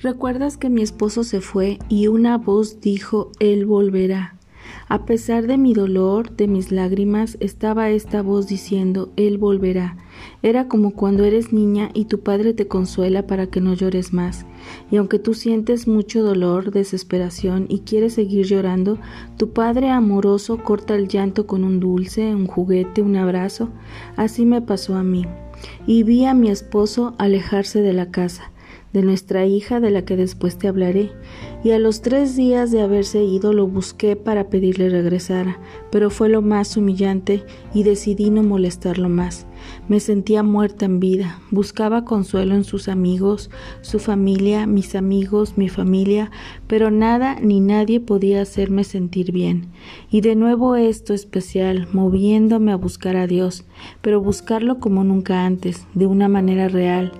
¿Recuerdas que mi esposo se fue y una voz dijo, Él volverá? A pesar de mi dolor, de mis lágrimas, estaba esta voz diciendo, Él volverá. Era como cuando eres niña y tu padre te consuela para que no llores más. Y aunque tú sientes mucho dolor, desesperación y quieres seguir llorando, tu padre amoroso corta el llanto con un dulce, un juguete, un abrazo. Así me pasó a mí. Y vi a mi esposo alejarse de la casa de nuestra hija de la que después te hablaré, y a los tres días de haberse ido lo busqué para pedirle regresara, pero fue lo más humillante y decidí no molestarlo más. Me sentía muerta en vida, buscaba consuelo en sus amigos, su familia, mis amigos, mi familia, pero nada ni nadie podía hacerme sentir bien. Y de nuevo esto especial, moviéndome a buscar a Dios, pero buscarlo como nunca antes, de una manera real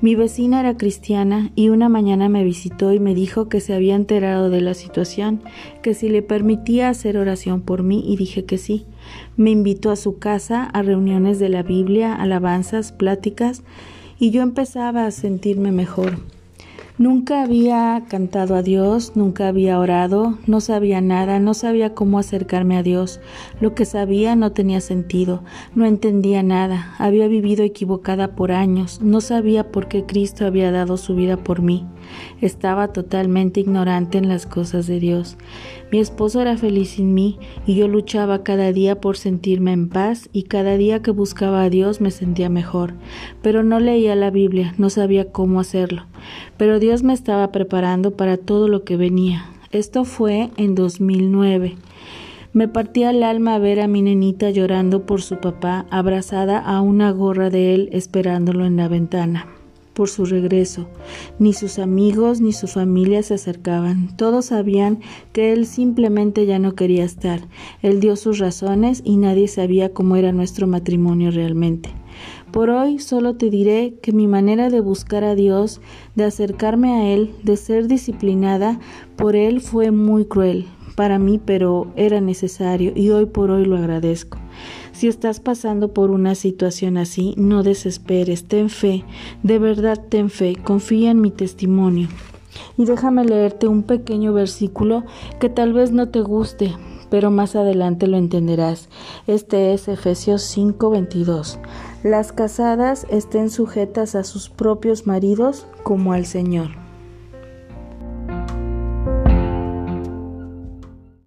mi vecina era cristiana y una mañana me visitó y me dijo que se había enterado de la situación, que si le permitía hacer oración por mí y dije que sí. Me invitó a su casa a reuniones de la Biblia, alabanzas, pláticas y yo empezaba a sentirme mejor. Nunca había cantado a Dios, nunca había orado, no sabía nada, no sabía cómo acercarme a Dios. Lo que sabía no tenía sentido, no entendía nada, había vivido equivocada por años, no sabía por qué Cristo había dado su vida por mí. Estaba totalmente ignorante en las cosas de Dios. Mi esposo era feliz sin mí y yo luchaba cada día por sentirme en paz y cada día que buscaba a Dios me sentía mejor. Pero no leía la Biblia, no sabía cómo hacerlo. Pero Dios me estaba preparando para todo lo que venía. Esto fue en 2009. Me partía el alma ver a mi nenita llorando por su papá, abrazada a una gorra de él esperándolo en la ventana por su regreso. Ni sus amigos ni su familia se acercaban. Todos sabían que él simplemente ya no quería estar. Él dio sus razones y nadie sabía cómo era nuestro matrimonio realmente. Por hoy solo te diré que mi manera de buscar a Dios, de acercarme a Él, de ser disciplinada por Él fue muy cruel para mí, pero era necesario y hoy por hoy lo agradezco. Si estás pasando por una situación así, no desesperes, ten fe, de verdad ten fe, confía en mi testimonio. Y déjame leerte un pequeño versículo que tal vez no te guste, pero más adelante lo entenderás. Este es Efesios 5:22. Las casadas estén sujetas a sus propios maridos como al Señor.